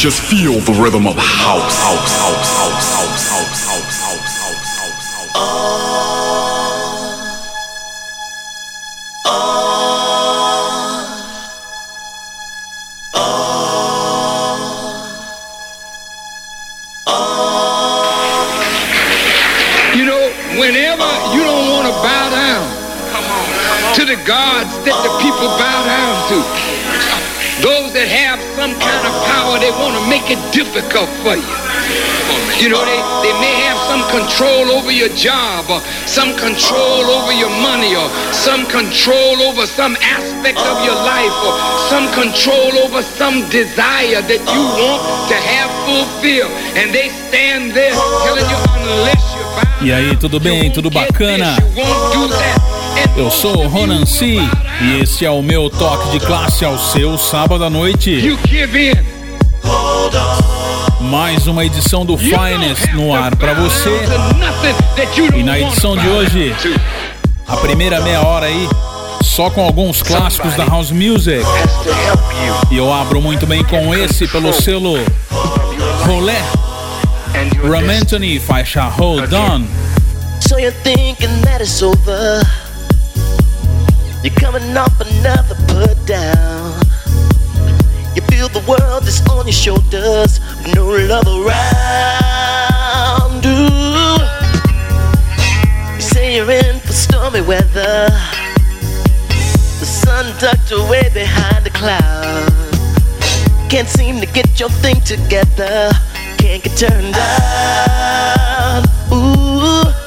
Just feel the rhythm of house. House, house, house, house, house, house, house, house, house. You know, whenever you don't want to bow down to the gods that the people bow down to, those that have some kind of power, they want to make it difficult for you. You know, they, they may have some control over your job or some control over your money or some control over some aspect of your life or some control over some desire that you want to have fulfilled. And they stand there telling you unless you bow E aí, tudo bem? Tudo bacana? Eu sou o Ronan C e esse é o meu toque de classe ao seu sábado à noite. You give in. Mais uma edição do Finest no ar para você. E na edição de hoje, a primeira meia hora aí, só com alguns clássicos da House Music. E eu abro muito bem com esse pelo selo Rolé. Ram Anthony, faixa Hold On. So you're thinking that it's over. You're coming off another put down. You feel the world is on your shoulders, with no love around. Ooh. You say you're in for stormy weather. The sun tucked away behind the cloud. Can't seem to get your thing together. Can't get turned on. Ooh.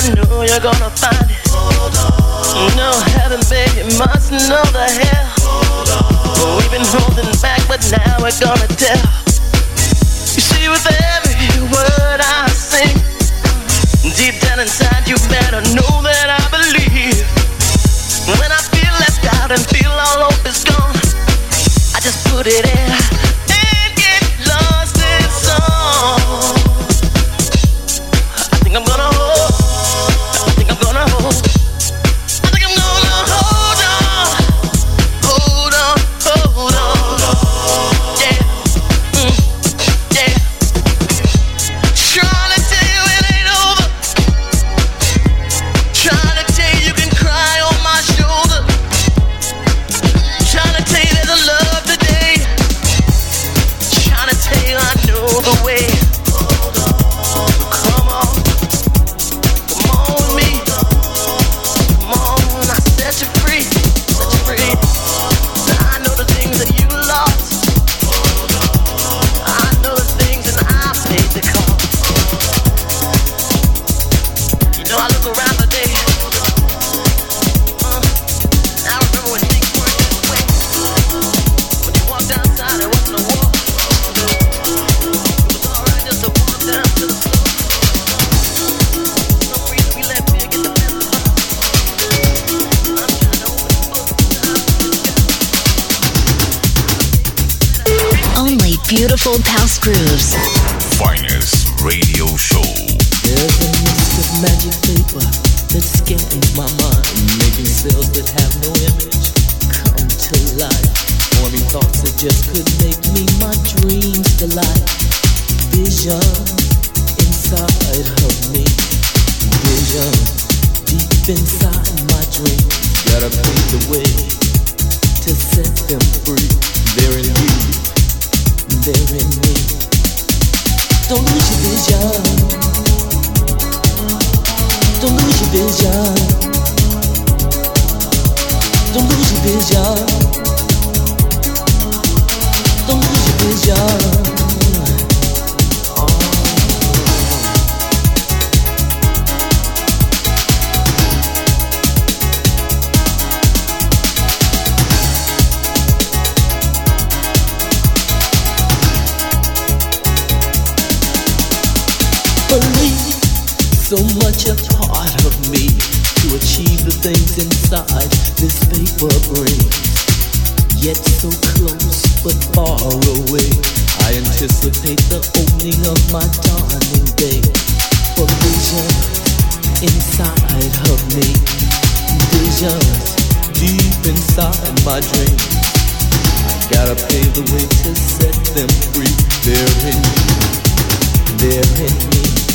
I know you're gonna find it. No heaven, baby, must know the hell. But we've been holding back, but now we're gonna tell. You see, with every word I sing, deep down inside, you better know that I believe. When I feel left out and feel all hope is gone, I just put it in beautiful house grooves. Finest radio show. There's a mist of magic vapor that's scanning my mind, making cells that have no image come to life, forming thoughts that just could make me my dreams delight. Vision inside of me, vision deep inside my dreams. Gotta pave the way to set them free. They're in you, Don't lose your vision. Don't lose your vision. Don't lose your vision. Don't lose your vision. So much a part of me to achieve the things inside this paper brings. Yet so close but far away. I anticipate the opening of my dawning day. For vision inside of me, visions deep inside my dreams. I gotta pave the way to set them free. They're in you, they're in me.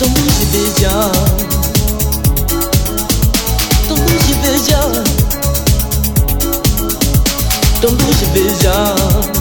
Your vision. Don't lose your vision. Don't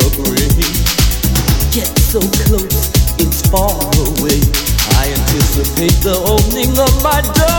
paper so close, it's far away. I anticipate the opening of my dawning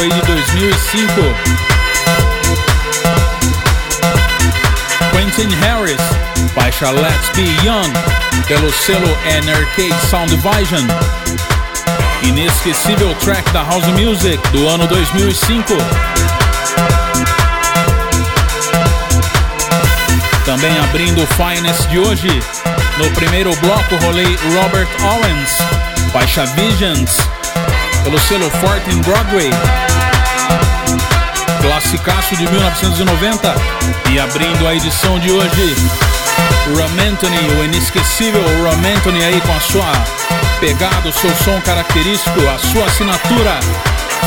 aí de 2005. Quentin Harris, faixa Let's Be Young, pelo selo NRK Sound Division. Inesquecível track da House Music do ano 2005. Também abrindo o Finest de hoje, no primeiro bloco rolei Robert Owens, faixa Visions, pelo selo 14 Broadway. Classicaço de 1990 e abrindo a edição de hoje, Ram Anthony, o inesquecível Ram Anthony aí com a sua pegada, o seu som característico, a sua assinatura,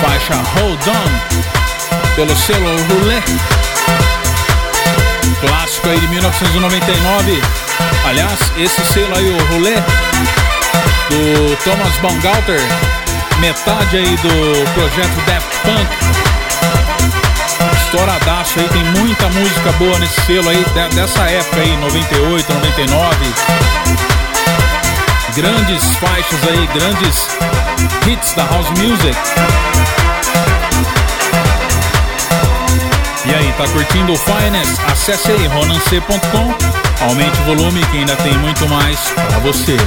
faixa Hold On, pelo selo Roulette. Clássico aí de 1999. Aliás, esse selo aí, o Roulette, do Thomas Baumgartner, metade aí do projeto Daft Punk. Estouradaço aí, tem muita música boa nesse selo aí, dessa época aí, 98, 99. Grandes faixas aí, grandes hits da House Music. E aí, tá curtindo o Finest? Acesse aí ronancê.com, aumente o volume que ainda tem muito mais para você.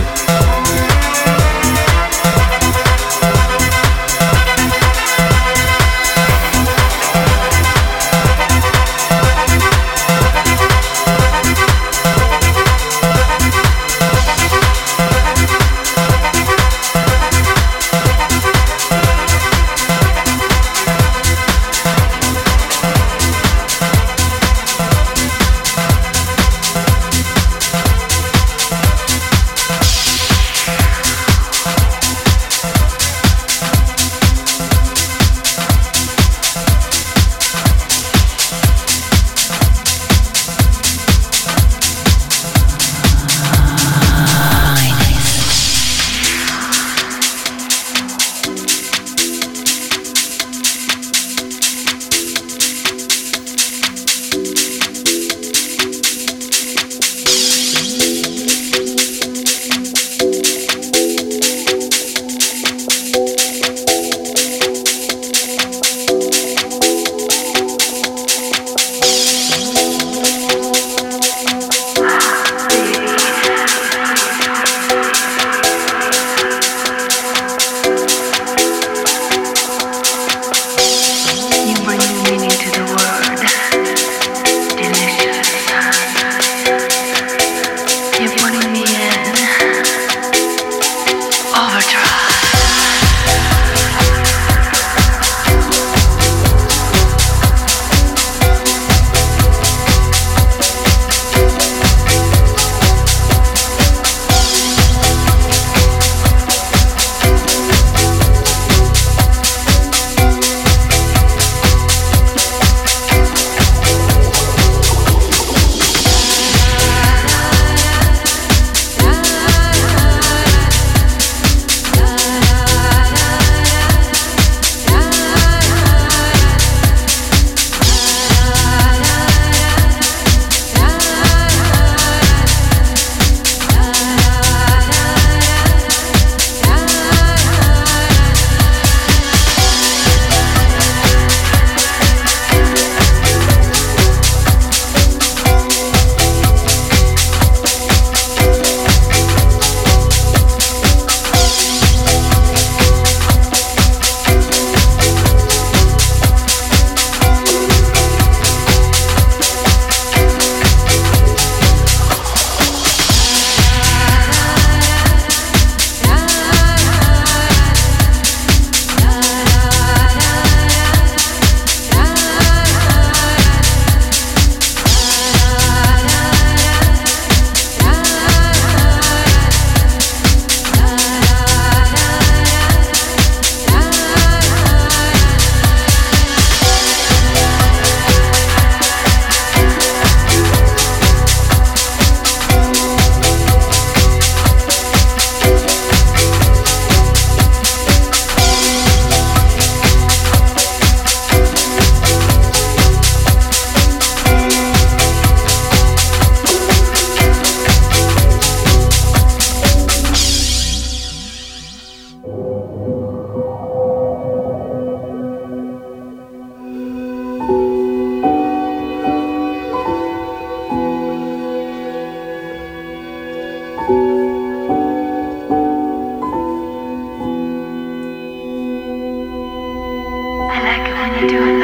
wanna do it.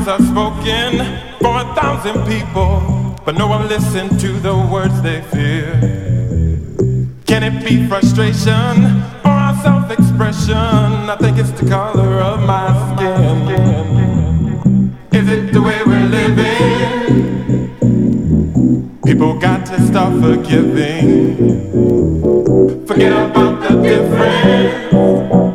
words I've spoken for a thousand people, but no one listened to the words they fear. Can it be frustration or our self expression? I think it's the color of my skin. Is it the way we're living? People got to stop forgiving. Forget about the difference.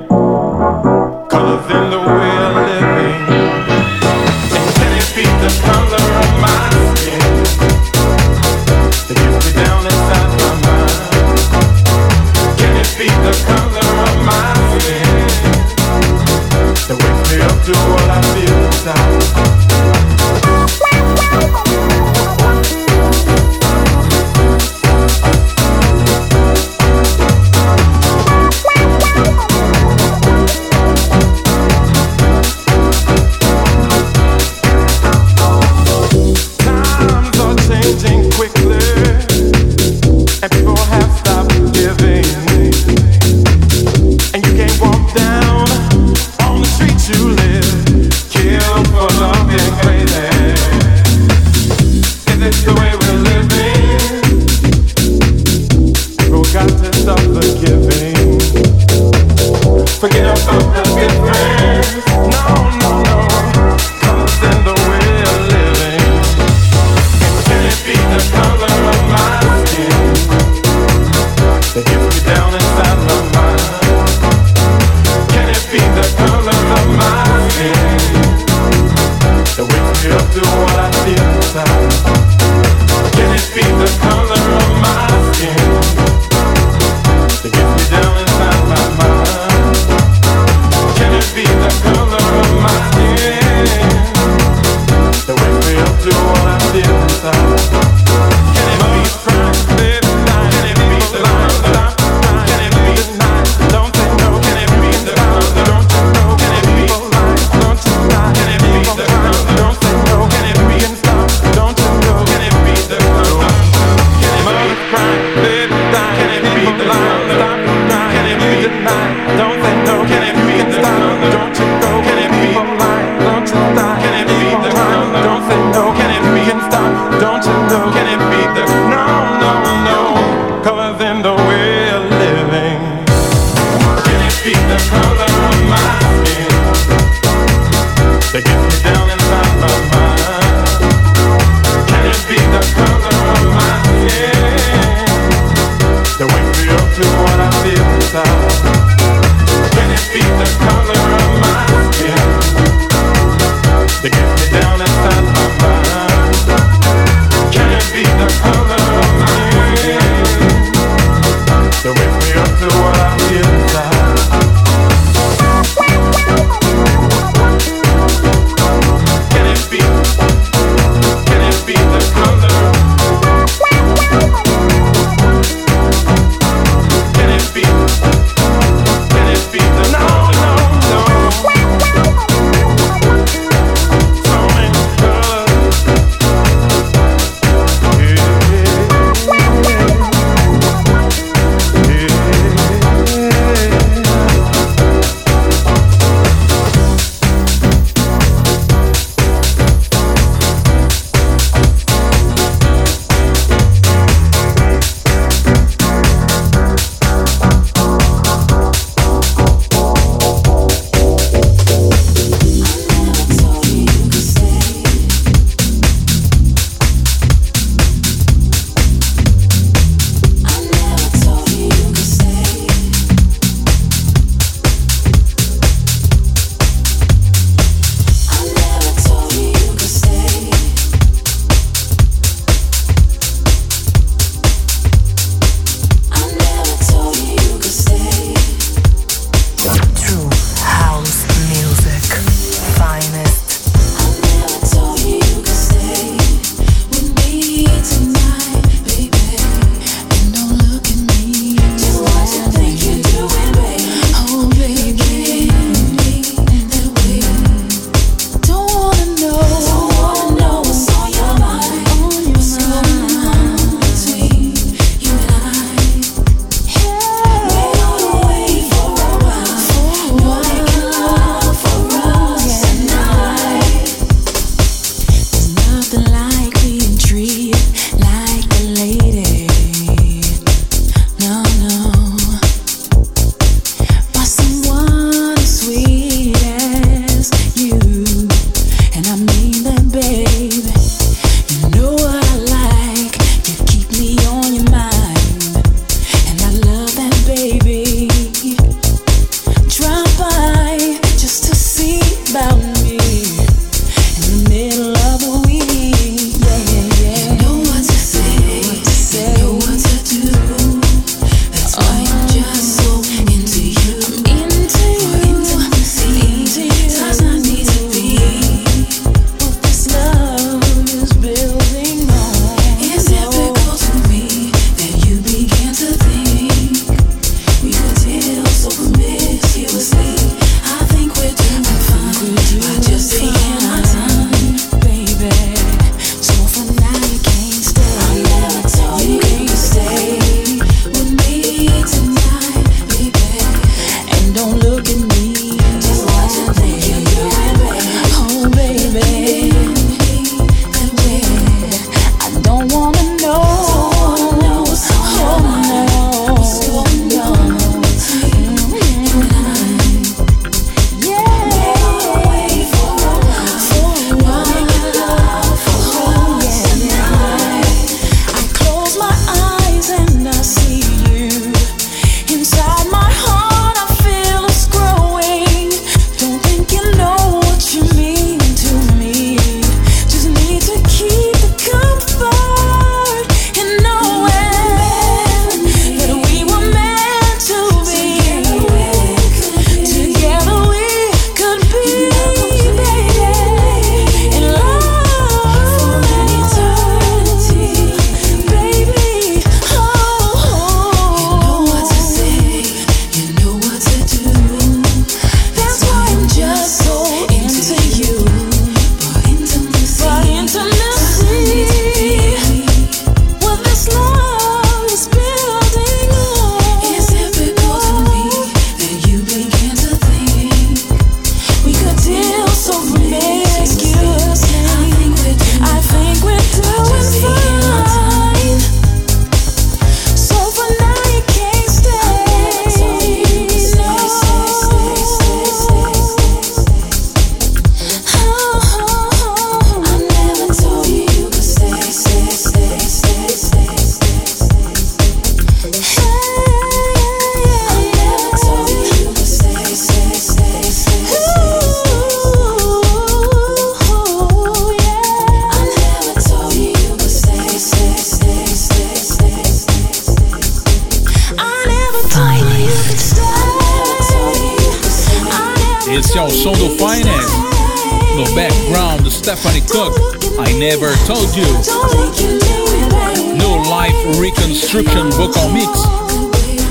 No Life Reconstruction Vocal Mix.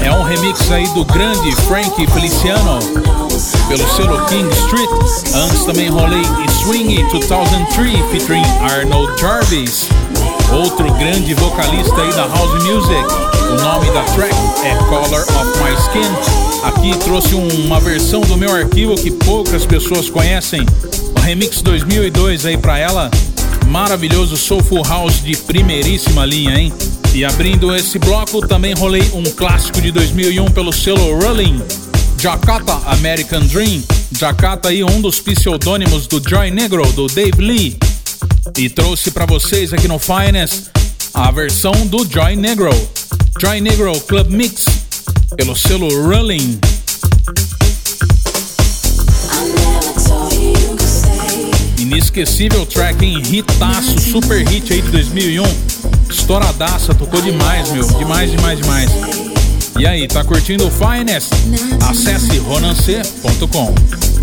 É um remix aí do grande Frank Feliciano pelo selo King Street. Antes também rolei Swing 2003 featuring Arnold Jarvis. Outro grande vocalista aí da House Music. O nome da track é Color of My Skin. Aqui trouxe uma versão do meu arquivo que poucas pessoas conhecem. O remix 2002 aí pra ela. Maravilhoso Soulful House de primeiríssima linha, hein? E abrindo esse bloco também rolei um clássico de 2001 pelo selo Rolling. Jakarta American Dream. Jakarta aí um dos pseudônimos do Joy Negro, do Dave Lee e trouxe para vocês aqui no Finest a versão do Joy Negro. Joy Negro Club Mix pelo selo Rolling. Inesquecível track em hitaço, super hit aí de 2001. Estouradaça, tocou demais, meu. Demais, demais, demais. E aí, tá curtindo o Finest? Acesse ronancê.com.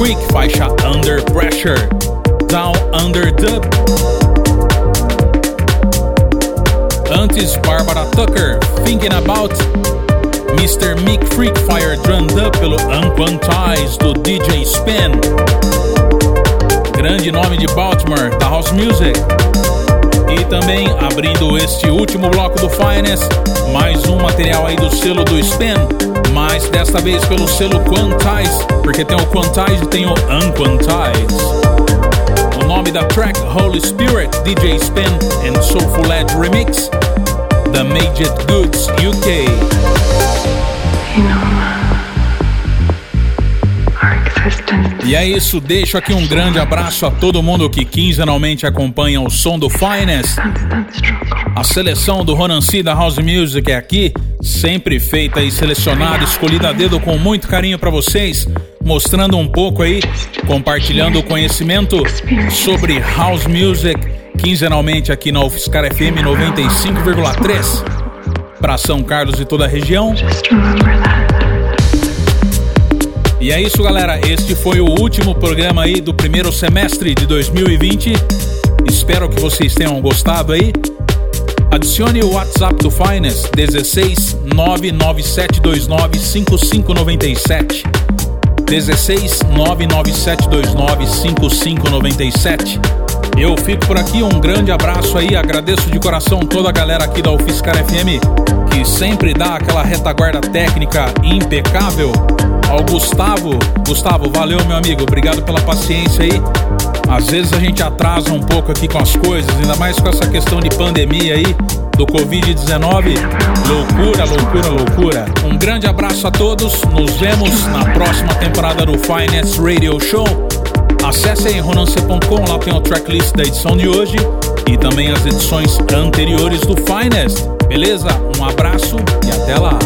Quick, faixa Under Pressure, Down Under Dub. Antes, Barbara Tucker, Thinking About, Mr. Mick Freak Fire Drum Dub pelo Unquantize do DJ Spen. Grande nome de Baltimore, da House Music. E também, abrindo este último bloco do Finest, mais um material aí do selo do Spin, mas desta vez pelo selo Quantize, porque tem o Quantize e tem o Unquantize. O nome da track Holy Spirit, DJ Spin and Soulful Edge Remix, Made It Goods UK. You know, E é isso, deixo aqui um grande abraço a todo mundo que quinzenalmente acompanha o som do Finest. A seleção do Ronan C da House Music é aqui, sempre feita e selecionada, escolhida a dedo com muito carinho para vocês, mostrando um pouco aí, compartilhando o conhecimento sobre House Music, quinzenalmente aqui na UFSCar FM 95,3 para São Carlos e toda a região. E é isso, galera. Este foi o último programa aí do primeiro semestre de 2020. Espero que vocês tenham gostado aí. Adicione o WhatsApp do Finest 16 99729 5597. 16 99729 5597. Eu fico por aqui, um grande abraço aí, agradeço de coração toda a galera aqui da UFSCar FM, que sempre dá aquela retaguarda técnica impecável ao Gustavo. Gustavo, valeu, meu amigo. Obrigado pela paciência aí. Às vezes a gente atrasa um pouco aqui com as coisas, ainda mais com essa questão de pandemia aí, do Covid-19. Loucura, loucura, loucura. Um grande abraço a todos. Nos vemos na próxima temporada do Finance Radio Show. Acesse aí ronance.com, lá tem o tracklist da edição de hoje e também as edições anteriores do Finest. Beleza? Um abraço e até lá.